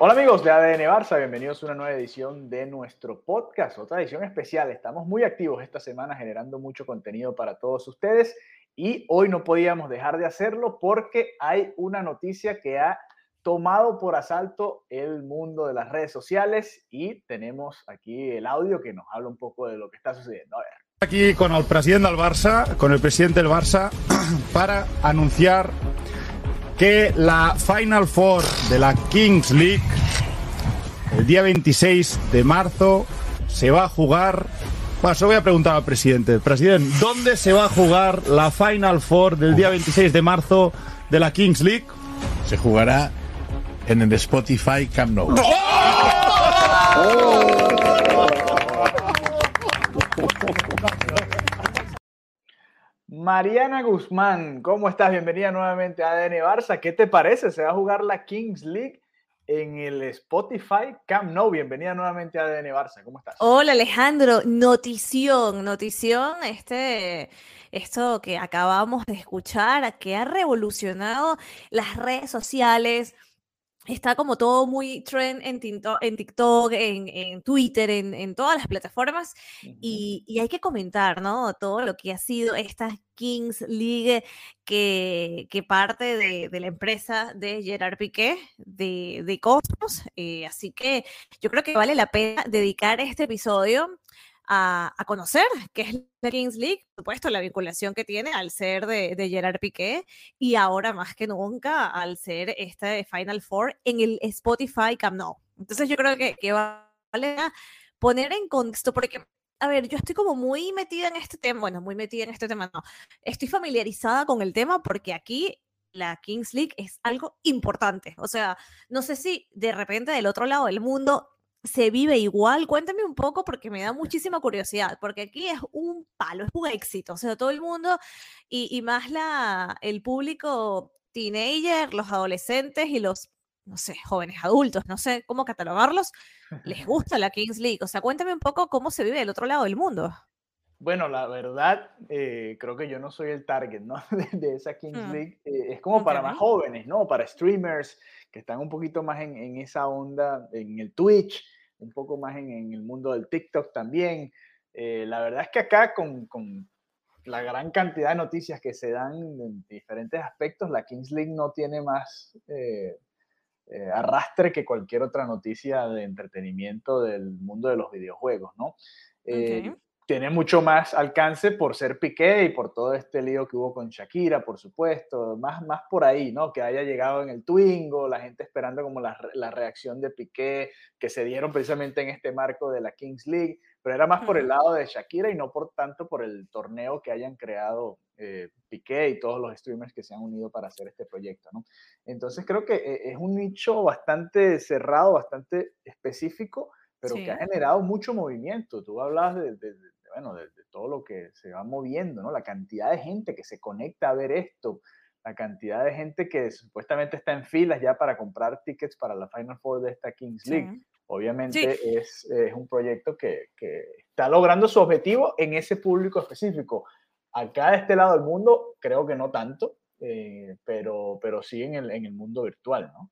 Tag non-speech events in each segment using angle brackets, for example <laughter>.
Hola amigos de ADN Barça, bienvenidos a una nueva edición de nuestro podcast, otra edición especial. Estamos muy activos esta semana generando mucho contenido para todos ustedes y hoy no podíamos dejar de hacerlo porque hay una noticia que ha tomado por asalto el mundo de las redes sociales y tenemos aquí el audio que nos habla un poco de lo que está sucediendo. A ver. Aquí con el presidente del Barça, con el presidente del Barça, <clears throat> para anunciar que la Final Four de la Kings League, el día 26 de marzo, se va a jugar. Bueno, se lo voy a preguntar al presidente. Presidente, ¿dónde se va a jugar la Final Four del día 26 de marzo de la Kings League? Se jugará en el Spotify Camp Nou. <laughs> Mariana Guzmán, ¿cómo estás? Bienvenida nuevamente a ADN Barça. ¿Qué te parece? Se va a jugar la Kings League en el Spotify Camp Nou. Bienvenida nuevamente a ADN Barça. ¿Cómo estás? Hola Alejandro, notición, notición, este, esto que acabamos de escuchar, que ha revolucionado las redes sociales. Está como todo muy trend en TikTok, en, TikTok, en, en Twitter, en, en, todas las plataformas. y, y, hay que comentar, ¿no? Todo lo que ha sido esta Kings League que, que parte de, de, la empresa de Gerard Piqué, de, de Cosmos. Eh, así que yo creo que vale la pena dedicar este episodio a, conocer qué es la Kings League, por supuesto, la vinculación que tiene al ser de, de, Gerard Piqué y ahora más que nunca al ser este Final Four en el Spotify Camp Nou. Entonces yo creo que, que vale poner en contexto, porque, a ver, yo estoy como muy metida en este tema, bueno, muy metida en este tema, no, estoy familiarizada con el tema porque aquí la Kings League es algo importante. O sea, no sé si de repente del otro lado del mundo se vive igual? Cuéntame un poco porque me da muchísima curiosidad, porque aquí es un palo, es un éxito, o sea, todo el mundo y, y más la, el público teenager, los adolescentes y los, no sé, jóvenes adultos, no sé cómo catalogarlos, les <laughs> gusta la Kings League, o sea, cuéntame un poco cómo se vive del otro lado del mundo. Bueno, la verdad, eh, creo que yo no soy el target, ¿no? <laughs> De, de esa Kings mm. League. Eh, es como okay. para más jóvenes, ¿no? Para streamers que están un poquito más en, en esa onda, en el Twitch, un poco más en, en el mundo del TikTok también. Eh, la verdad es que acá con, con, la gran cantidad de noticias que se dan en diferentes aspectos, la Kings League no tiene más eh, eh, arrastre que cualquier otra noticia de entretenimiento del mundo de los videojuegos, ¿no? Okay tiene mucho más alcance por ser Piqué y por todo este lío que hubo con Shakira, por supuesto, más, más por ahí, ¿no? Que haya llegado en el Twingo, la gente esperando como la, la, reacción de Piqué, que se dieron precisamente en este marco de la Kings League, pero era más por el lado de Shakira y no por tanto por el torneo que hayan creado eh, Piqué y todos los streamers que se han unido para hacer este proyecto, ¿no? Entonces creo que eh, es un nicho bastante cerrado, bastante específico, pero sí. que ha generado mucho movimiento. Tú hablas de, de, de bueno, de, de, todo lo que se va moviendo, ¿no? La cantidad de gente que se conecta a ver esto, la cantidad de gente que supuestamente está en filas ya para comprar tickets para la Final Four de esta Kings League. Sí. Obviamente sí. es, es, un proyecto que, que, está logrando su objetivo en ese público específico. Acá de este lado del mundo, creo que no tanto, eh, pero, pero sí en el, en el mundo virtual, ¿no?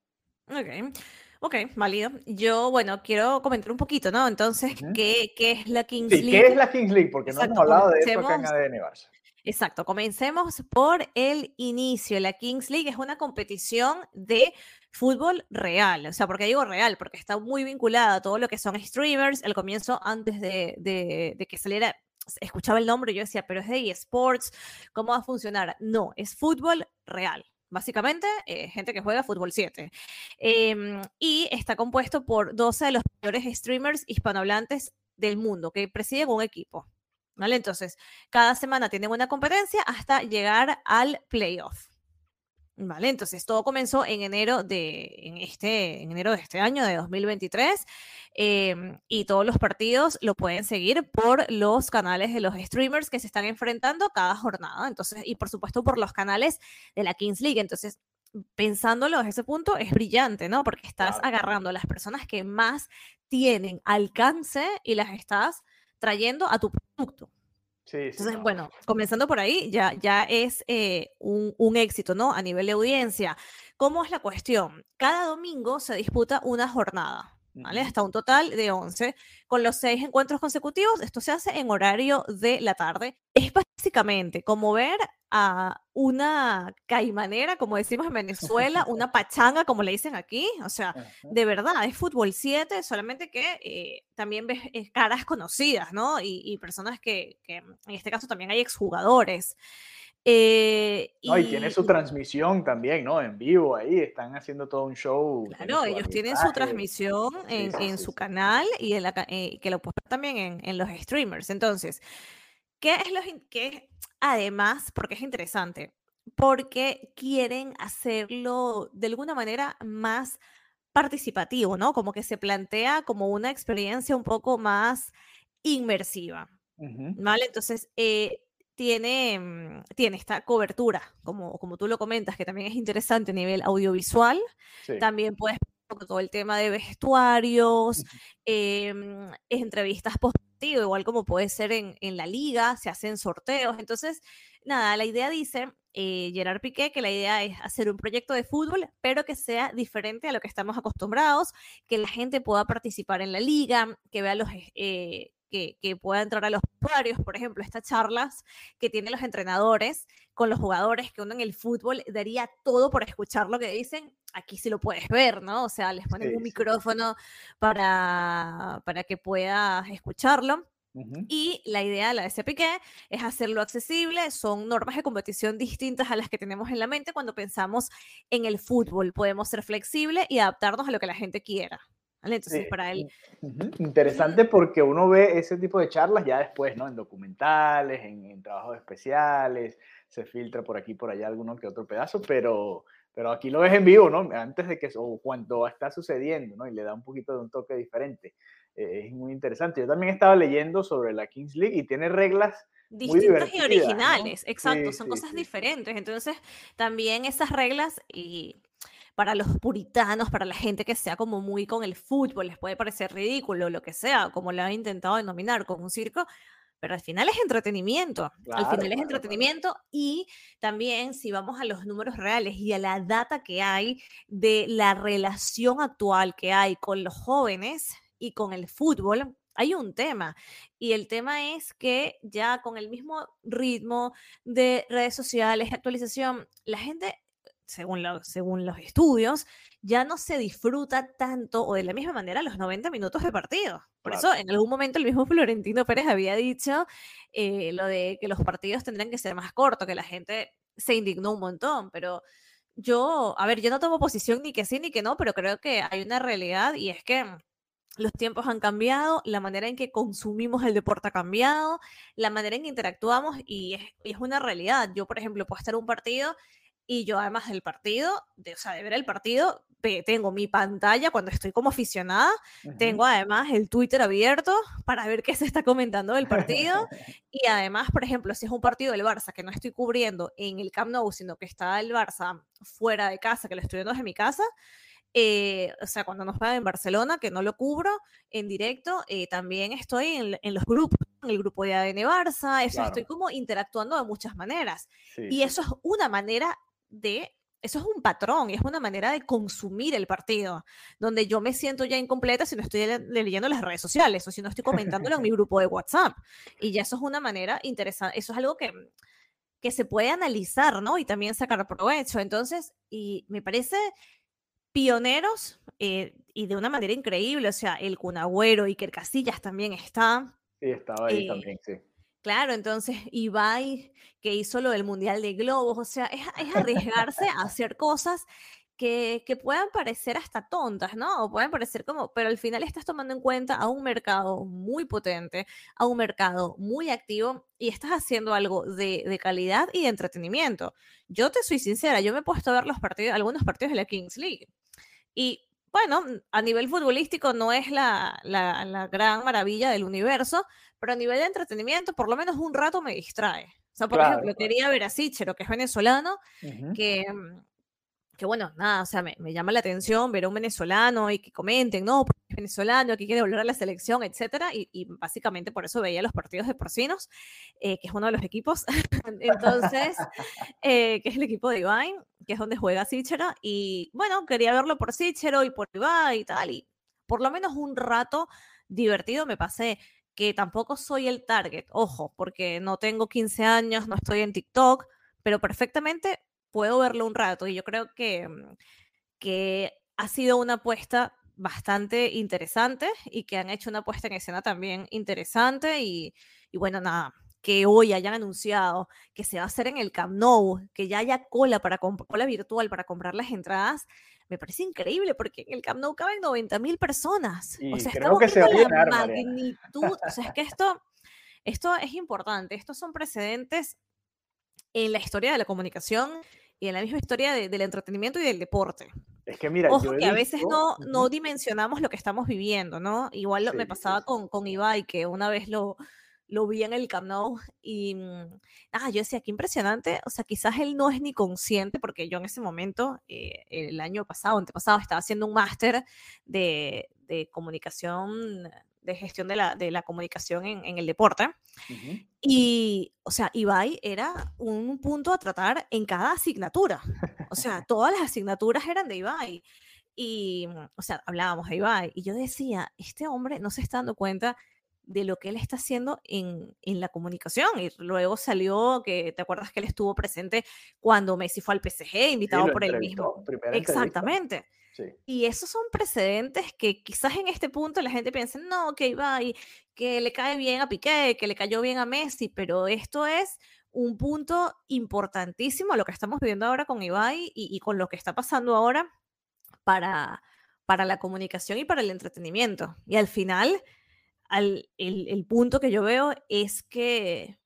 Ok. Ok, válido. Yo, bueno, quiero comentar un poquito, ¿no? Entonces, uh -huh. ¿qué, ¿qué, es la Kings sí, League? ¿Qué es la Kings League? Porque Exacto, no hemos hablado de eso acá en ADN Barça. Exacto, comencemos por el inicio. La Kings League es una competición de fútbol real, o sea, porque digo real, porque está muy vinculada a todo lo que son streamers. El comienzo, antes de, de, de que saliera, escuchaba el nombre y yo decía, pero es de eSports, ¿cómo va a funcionar? No, es fútbol real. Básicamente eh, gente que juega fútbol 7. Em, y está compuesto por 12 de los mayores streamers hispanohablantes del mundo que presiden un equipo. ¿Vale? Entonces, cada semana tienen una competencia hasta llegar al playoff. Vale, entonces todo comenzó en enero de, en este, en enero de este año, de 2023, em, y todos los partidos lo pueden seguir por los canales de los streamers que se están enfrentando cada jornada, entonces, y por supuesto por los canales de la Kings League. Entonces, pensándolo desde ese punto, es brillante, ¿no? Porque estás agarrando a las personas que más tienen alcance y las estás trayendo a tu producto. Entonces, bueno, comenzando por ahí, ya, ya es eh, un, un, éxito, ¿no? A nivel de audiencia. ¿Cómo es la cuestión? Cada domingo se disputa una jornada. ¿Vale? Hasta un total de 11. Con los seis encuentros consecutivos, esto se hace en horario de la tarde. Es básicamente como ver a una caimanera, como decimos en Venezuela, una <laughs> pachanga, como le dicen aquí. O sea, de verdad, es fútbol 7, solamente que eh, también ves eh, caras conocidas, ¿no? Y, personas que, que, en este caso también hay exjugadores. Eh, y, tiene su transmisión también, ¿no? En vivo ahí, están haciendo todo un show. Claro, ellos tienen su transmisión en, su canal y eh, que lo ponen también en, los streamers. Entonces, ¿qué es lo que además, porque es interesante, porque quieren hacerlo de alguna manera más participativo, ¿no? Como que se plantea como una experiencia un poco más inmersiva. ¿Vale? Entonces, eh, tiene, mm, tiene esta cobertura, como, como tú lo comentas, que también es interesante a nivel audiovisual. También puedes todo el tema de vestuarios, em, entrevistas post igual como puede ser en, en, la liga, se hacen sorteos. Entonces, nada, la idea dice, eh, Gerard Piqué, que la idea es hacer un proyecto de fútbol, pero que sea diferente a lo que estamos acostumbrados, que la gente pueda participar en la liga, que vea los... Eh, que, pueda entrar a los usuarios, por ejemplo, estas charlas que tienen los entrenadores con los jugadores, que uno en el fútbol daría todo por escuchar lo que dicen, aquí sí lo puedes ver, ¿no? O sea, les ponen un micrófono para, para que puedas escucharlo. Y la idea de la SPK es hacerlo accesible. Son normas de competición distintas a las que tenemos en la mente cuando pensamos en el fútbol. Podemos ser flexibles y adaptarnos a lo que la gente quiera. Entonces, para él. Interesante porque uno ve ese tipo de charlas ya después, ¿no? En documentales, en, trabajos especiales, se filtra por aquí por allá alguno que otro pedazo, pero, pero aquí lo ves en vivo, ¿no? Antes de que, o cuando está sucediendo, ¿no? Y le da un poquito de un toque diferente. Eh, es muy interesante. Yo también estaba leyendo sobre la Kings League y tiene reglas distintas y originales, exacto, son cosas diferentes. Entonces, también esas reglas y para los puritanos, para la gente que sea como muy con el fútbol, les puede parecer ridículo, lo que sea, como lo han intentado denominar como un circo, pero al final es entretenimiento. al final es entretenimiento y también si vamos a los números reales y a la data que hay de la relación actual que hay con los jóvenes y con el fútbol, hay un tema y el tema es que ya con el mismo ritmo de redes sociales, actualización, la gente según, según los estudios, ya no se disfruta tanto o de la misma manera los 90 minutos de partido. Por eso en algún momento el mismo <laughs> Florentino Pérez había dicho eh, lo de que los partidos tendrían que ser más cortos, que la gente se indignó un montón, pero yo, a ver, yo no tomo posición ni que sí ni que no, pero creo que hay una realidad y es que los tiempos han cambiado, la manera en que consumimos el deporte ha cambiado, la manera en que interactuamos y es, y es una realidad. Yo, por ejemplo, puedo estar un partido y yo además del partido, de, o sea, de ver el partido, tengo mi pantalla cuando estoy como aficionada, tengo además el Twitter abierto para ver qué se está comentando del partido. <laughs> y además, por ejemplo, si es un partido del Barça que no estoy cubriendo en el Camp Nou, sino que está el Barça fuera de casa, que lo estoy viendo desde mi casa, eh, o sea, cuando nos pagan en Barcelona, que no lo cubro en directo, eh, también estoy en, los grupos, en el grupo de ADN Barça, eso estoy como interactuando de muchas maneras. y eso es una manera de eso es un patrón y es una manera de consumir el partido, donde yo me siento ya incompleta si no estoy leyendo las redes sociales o si no estoy comentándolo en mi <laughs> grupo de WhatsApp. Y ya eso es una manera interesante, eso es algo que, que se puede analizar, ¿no? Y también sacar provecho. Entonces, y me parece pioneros eh, y de una manera increíble, o sea, el Cunagüero, Iker Casillas también está. Sí, estaba ahí eh, también, sí Claro, entonces <laughs> Ibai, que hizo lo del Mundial de Globos, o sea, es, es arriesgarse a hacer cosas que, que, puedan parecer hasta tontas, ¿no? O pueden parecer como, pero al final estás tomando en cuenta a un mercado muy potente, a un mercado muy activo y estás haciendo algo de, de calidad y de entretenimiento. Yo te soy sincera, yo me he puesto a ver los partidos, algunos partidos de la Kings League y bueno, a nivel futbolístico no es la, la, la, gran maravilla del universo, pero a nivel de entretenimiento, por lo menos un rato me distrae. O sea, por claro, ejemplo, claro. quería ver a Sichero, que es venezolano, uh -huh. que que bueno, nada, o sea, me, me, llama la atención ver a un venezolano y que comenten, no, venezolano, que quiere volver a la selección, etcétera, y, y básicamente por eso veía los partidos de Porcinos, eh, que es uno de los equipos, <laughs> entonces, <laughs> eh, que es el equipo de Ibai, que es donde juega Sichero, y bueno, quería verlo por Sichero y por Ibai y tal, y por lo menos un rato divertido me pasé, que tampoco soy el target, ojo, porque no tengo 15 años, no estoy en TikTok, pero perfectamente puedo verlo un rato y yo creo que, mm, que ha sido una apuesta bastante interesante y que han hecho una puesta en escena también interesante y, y, bueno, nada, que hoy hayan anunciado que se va a hacer en el Camp Nou, que ya haya cola, para cola virtual para comprar las entradas, me parece increíble porque en el Camp Nou caben 90 mil personas. Y o sea, creo que se va a llenar, la magnitud, o sea, es que esto, esto es importante, estos son precedentes en la historia de la comunicación y en la misma historia de, del entretenimiento y del deporte. Es que mira, Ojo que a veces no, no dimensionamos lo que estamos viviendo, ¿no? Igual sí, me pasaba sí, con, con Ibai, que una vez lo, lo vi en el Camp Nou y ah, yo decía, qué impresionante, o sea, quizás él no es ni consciente, porque yo en ese momento, eh, el año pasado, antepasado, estaba haciendo un máster de, de comunicación de gestión de la, de la comunicación en, en el deporte. Uh -huh. Y, o sea, Ibai era un punto a tratar en cada asignatura. O sea, <laughs> todas las asignaturas eran de Ibai. Y, o sea, hablábamos de Ibai. Y yo decía, este hombre no se está dando cuenta de lo que él está haciendo en, en, la comunicación. Y luego salió que, ¿te acuerdas que él estuvo presente cuando Messi fue al PSG, invitado sí, por él mismo? Exactamente. Entrevista. Y esos son precedentes que quizás en este punto la gente piensa, no, que Ibai, que le cae bien a Piqué, que le cayó bien a Messi, pero esto es un punto importantísimo, lo que estamos viviendo ahora con Ibai y, y con lo que está pasando ahora para, para la comunicación y para el entretenimiento. Y al final, al, el, el punto que yo veo es que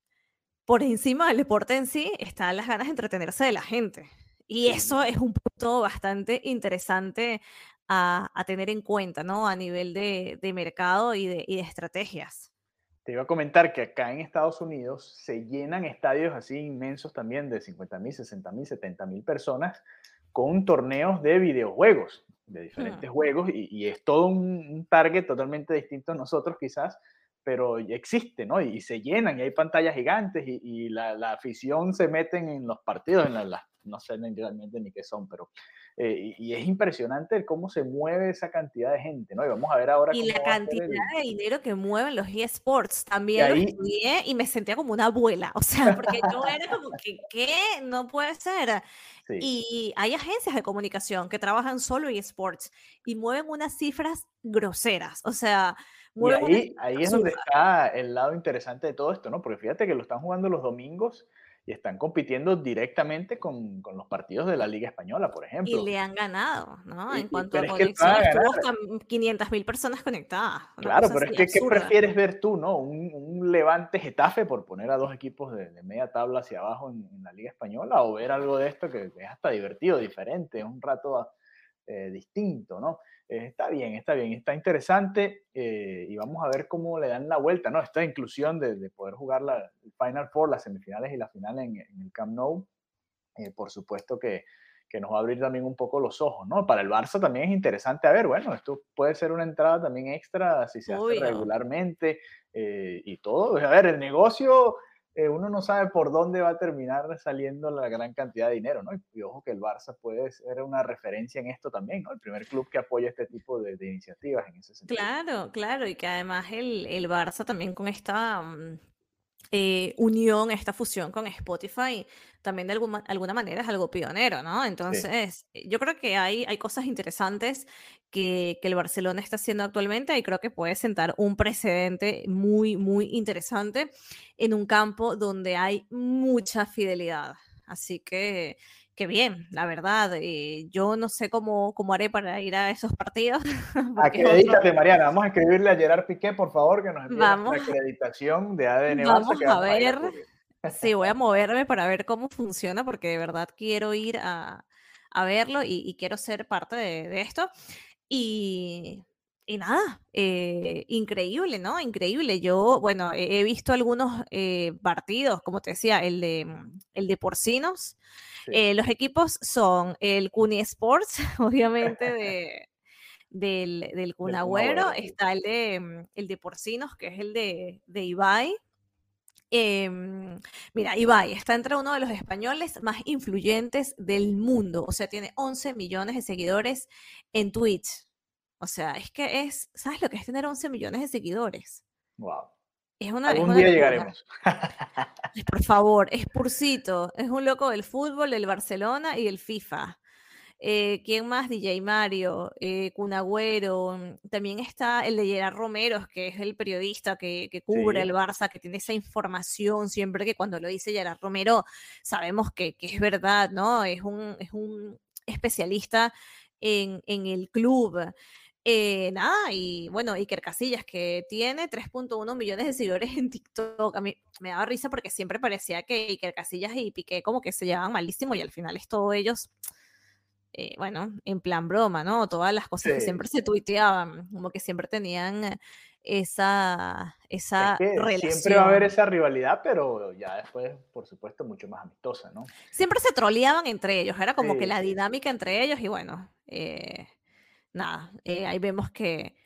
por encima del deporte en sí están las ganas de entretenerse de la gente. Y eso es un punto bastante interesante a, a tener en cuenta, ¿no? A nivel de, de mercado y de, y de, estrategias. Te iba a comentar que acá en Estados Unidos se llenan estadios así inmensos también de 50 mil, 60 mil, 70 mil personas con torneos de videojuegos, de diferentes hmm. juegos, y, y, es todo un, un target totalmente distinto a nosotros quizás, pero existe, ¿no? Y, se llenan, y hay pantallas gigantes, y, y la, la, afición se meten en los partidos, en las la, no sé realmente ni qué son, pero eh, y, y, es impresionante cómo se mueve esa cantidad de gente, ¿no? Y vamos a ver ahora. Y la cantidad el... de dinero que mueven los eSports también y ahí... lo estudié y me sentía como una abuela, o sea, porque yo era como que, ¿qué? No puede ser. <laughs> Sí. Y hay agencias de comunicación que trabajan solo eSports y mueven unas cifras groseras, o sea. Y ahí, ahí es donde está el lado interesante de todo esto, ¿no? Porque fíjate que lo están jugando los domingos y están compitiendo directamente con, con, los partidos de la Liga Española, por ejemplo. Y le han ganado, ¿no? En cuanto a conexión, estuvo 500 mil personas conectadas. Claro, pero es que ¿qué prefieres ver tú, no? Un, un Levante Getafe, por poner a dos equipos de, de media tabla hacia abajo en, en, la Liga Española, o ver algo de esto que, es hasta divertido, diferente, es un rato eh, distinto, ¿no? Eh, está bien, está bien, está interesante eh, y vamos a ver cómo le dan la vuelta, ¿no? Esta inclusión de, de poder jugar la el Final Four, las semifinales y la final en, en el Camp Nou, eh, por supuesto que, que, nos va a abrir también un poco los ojos, ¿no? Para el Barça también es interesante, a ver, bueno, esto puede ser una entrada también extra si se Uy, hace regularmente eh, y todo. A ver, el negocio eh, uno no sabe por dónde va a terminar saliendo la gran cantidad de dinero, ¿no? Y, ojo que el Barça puede ser una referencia en esto también, ¿no? El primer club que apoya este tipo de, iniciativas en ese sentido. Claro, claro, y que además el, el Barça también con esta... Um eh, unión, esta fusión con Spotify, también de alguna, alguna manera es algo pionero, ¿no? Entonces, eh, yo creo que hay, hay cosas interesantes que, que, el Barcelona está haciendo actualmente y creo que puede sentar un precedente muy, muy interesante en un campo donde hay mucha fidelidad. Así que Qué bien, la verdad. Eh, yo no sé cómo, cómo haré para ir a esos partidos. <laughs> Acredítate, Mariana. Vamos a escribirle a Gerard Piqué, por favor, que nos envíe la acreditación de ADN Vamos a ver. sí, voy a moverme para ver cómo funciona, porque de verdad quiero ir a, a verlo y, quiero ser parte de, de esto. Y, y nada, eh, increíble, ¿no? Increíble. Yo, bueno, he, visto algunos eh, partidos, como te decía, el de, el de porcinos. Eh, los equipos son el Cuni Sports, <laughs> obviamente, <laughs> de, del, del Cunagüero. Está el de, mm, el de porcinos, que es el de, de Ibai. Em, mira, Ibai está entre uno de los españoles más influyentes del mundo. O sea, tiene 11 millones de seguidores en Twitch. O sea, es que es, ¿sabes lo que es tener 11 millones de seguidores? Wow. Es una, Algún día llegaremos. Por favor, es Purcito, es un loco del fútbol, del Barcelona y del FIFA. Eh, ¿Quién más? DJ Mario, eh, Cunagüero, también está el de Gerard Romero, que es el periodista que, cubre el Barça, que tiene esa información siempre que cuando lo dice Gerard Romero sabemos que, es verdad, ¿no? Es un, es un especialista en, en el club. Eh, nada, y bueno, Iker Casillas, que tiene 3.1 millones de seguidores en TikTok. A mí me daba risa porque siempre parecía que Iker Casillas y Piqué como que se llevaban malísimo y al final es todo ellos, eh, bueno, en plan broma, ¿no? Todas las cosas que siempre se tuiteaban, como que siempre tenían esa, esa relación. Siempre va a haber esa rivalidad, pero ya después, por supuesto, mucho más amistosa, ¿no? Siempre se troleaban entre ellos, era como que la dinámica entre ellos y bueno. Eh, nada, eh, ahí vemos que,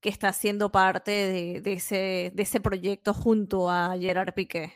que, está siendo parte de, de, ese, de ese proyecto junto a Gerard Piqué.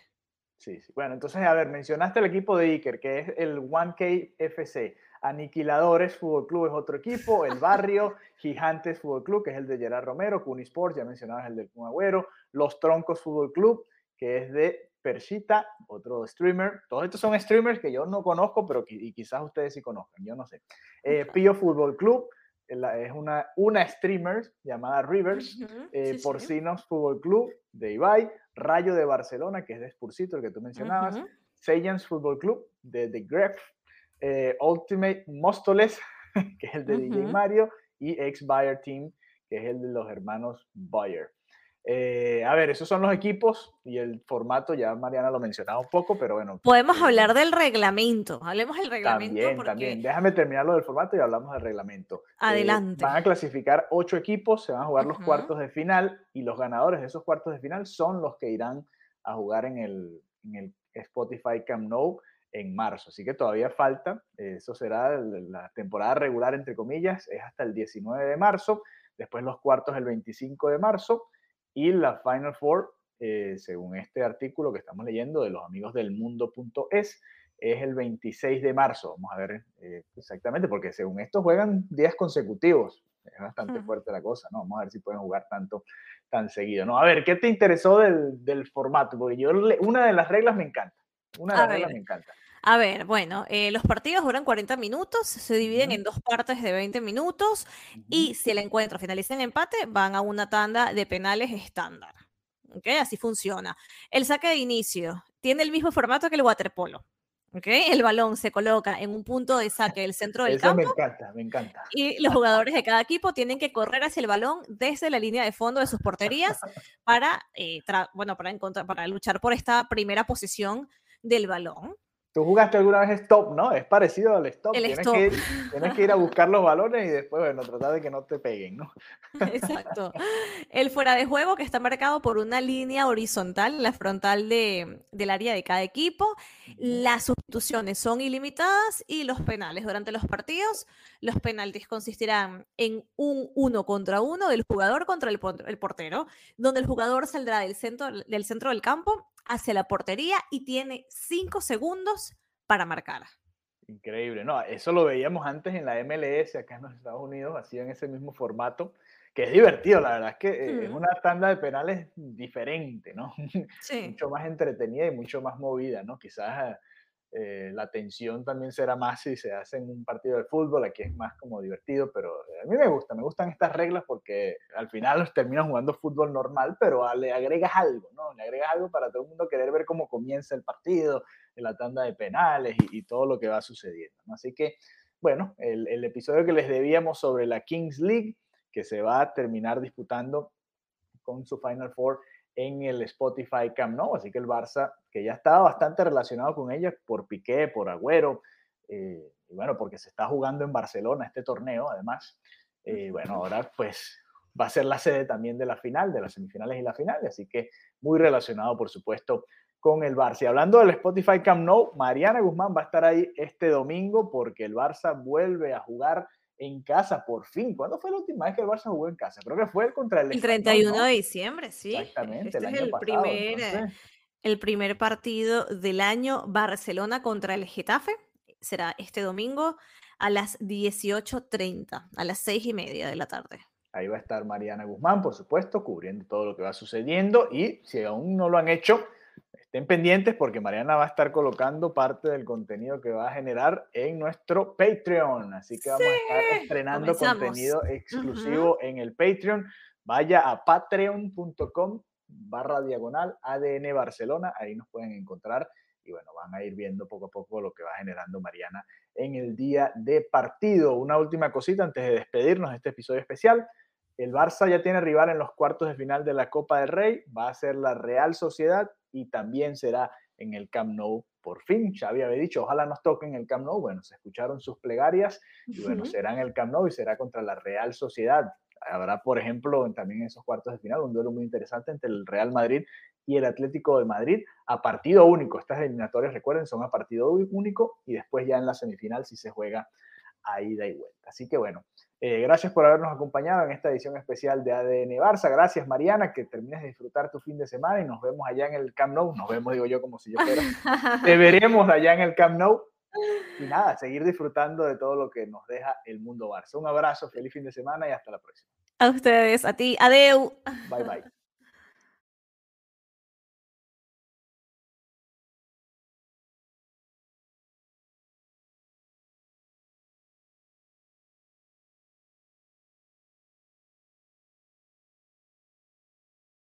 Sí, sí, bueno, entonces, a ver, mencionaste el equipo de Iker, que es el 1K FC. Aniquiladores Fútbol Club es otro equipo, El Barrio, Gigantes Fútbol Club, que es el de Gerard Romero, Cunisport, ya mencionabas el del Agüero, Los Troncos Fútbol Club, que es de Persita, otro streamer. Todos estos son streamers que yo no conozco, pero y quizás ustedes sí conozcan, yo no sé. Eh, Pío Fútbol Club, es una, una streamer llamada Rivers, eh, Porcinos Fútbol Club de Ibai, Rayo de Barcelona, que es de Spursito, el que tú mencionabas, uh Fútbol Club de The Gref, eh, Ultimate Mostoles, <laughs> que es el de DJ Mario, y Ex Bayer Team, que es el de los hermanos Bayer. Eh, a ver, esos son los equipos y el formato, ya Mariana lo mencionaba un poco, pero bueno. Podemos eh, hablar del reglamento, hablemos del reglamento. También, también. Déjame terminar lo del formato y hablamos del reglamento. Eh, Adelante. van a clasificar ocho equipos, se van a jugar los cuartos de final y los ganadores de esos cuartos de final son los que irán a jugar en el, en el Spotify Camp Nou en marzo. Así que todavía falta, eso será la temporada regular, entre comillas, es hasta el 19 de marzo, después los cuartos el 25 de marzo y la Final Four, eh, según este artículo que estamos leyendo de los amigos del mundo.es, es el 26 de marzo. Vamos a ver eh, exactamente, porque según esto juegan días consecutivos. Es bastante fuerte la cosa, ¿no? Vamos a ver si pueden jugar tanto, tan seguido, ¿no? A ver, ¿qué te interesó del, del formato? Porque yo, una de las reglas me encanta. Una de las reglas me encanta. A ver, bueno, eh, los partidos duran 40 minutos, se dividen en dos partes de 20 minutos y si el encuentro finaliza en empate, van a una tanda de penales estándar. ¿Ok? Así funciona. El saque de inicio tiene el mismo formato que el waterpolo. ¿Ok? El balón se coloca en un punto de saque del centro del Eso campo. me encanta, me encanta. Y los jugadores de cada equipo tienen que correr hacia el balón desde la línea de fondo de sus porterías para, eh, bueno, para, para luchar por esta primera posición del balón. Tú jugaste alguna vez stop, ¿no? Es parecido al stop. tienes, Que, tienes que ir a buscar los balones y después, bueno, tratar de que no te peguen, ¿no? Exacto. El fuera de juego que está marcado por una línea horizontal, la frontal de, del área de cada equipo. Las sustituciones son ilimitadas y los penales durante los partidos. Los penaltis consistirán en un uno contra uno del jugador contra el, el portero, donde el jugador saldrá del centro del, centro del campo hacia la portería y tiene cinco segundos para marcar. Increíble, no, eso lo veíamos antes en la MLS acá en los Estados Unidos, así en ese mismo formato, que es divertido, la verdad es que eh, es una tanda de penales diferente, ¿no? <laughs> Sí. mucho más entretenida y mucho más movida, ¿no? Quizás eh, la tensión también será más si se hace en un partido de fútbol, aquí es más como divertido, pero eh, a mí me gusta, me gustan estas reglas porque al final los terminas jugando fútbol normal, pero le agregas algo, ¿no? Le agregas algo para todo el mundo querer ver cómo comienza el partido, la tanda de penales y, todo lo que va sucediendo, ¿no? Así que, bueno, el episodio que les debíamos sobre la Kings League, que se va a terminar disputando con su Final Four en el Spotify Camp Nou, así que el Barça, que ya estaba bastante relacionado con ella por Piqué, por Agüero, eh, y bueno, porque se está jugando en Barcelona este torneo, además, eh, bueno, ahora pues va a ser la sede también de la final, de las semifinales y la final, así que muy relacionado, por supuesto, con el Barça. Y hablando del Spotify Camp Nou, Mariana Guzmán va a estar ahí este domingo porque el Barça vuelve a jugar en casa, por fin. ¿Cuándo fue la última vez que el Barça jugó en casa? Creo que fue contra el El 31 de diciembre, sí. Exactamente, Este el es el pasado, primer, eh, entonces. el primer partido del año Barcelona contra el Getafe. Será este domingo a las 18.30, a las seis y media de la tarde. Ahí va a estar Mariana Guzmán, por supuesto, cubriendo todo lo que va sucediendo. Y si aún no lo han hecho, estén pendientes porque Mariana va a estar colocando parte del contenido que va a generar en nuestro Patreon. Así que vamos a estar estrenando comenzamos. contenido exclusivo en el Patreon. Vaya a patreon.com barra diagonal ADN Barcelona. Ahí nos pueden encontrar y bueno, van a ir viendo poco a poco lo que va generando Mariana en el día de partido. Una última cosita antes de despedirnos de este episodio especial. El Barça ya tiene rival en los cuartos de final de la Copa del Rey, va a ser la Real Sociedad y también será en el Camp Nou. Por fin, Xavi había dicho, ojalá nos toque en el Camp Nou. Bueno, se escucharon sus plegarias y bueno, será en el Camp Nou y será contra la Real Sociedad. Habrá, por ejemplo, también en esos cuartos de final un duelo muy interesante entre el Real Madrid y el Atlético de Madrid a partido único. Estas eliminatorias, recuerden, son a partido único y después ya en la semifinal si se juega a ida y vuelta. Así que bueno, eh, gracias por habernos acompañado en esta edición especial de ADN Barça. Gracias, Mariana, que termines de disfrutar tu fin de semana y nos vemos allá en el Camp Nou. Nos vemos, digo yo, como si yo fuera. <laughs> Te veremos allá en el Camp Nou. Y nada, seguir disfrutando de todo lo que nos deja el mundo Barça. Un abrazo, feliz fin de semana y hasta la próxima. A ustedes, a ti, adeu. Bye bye.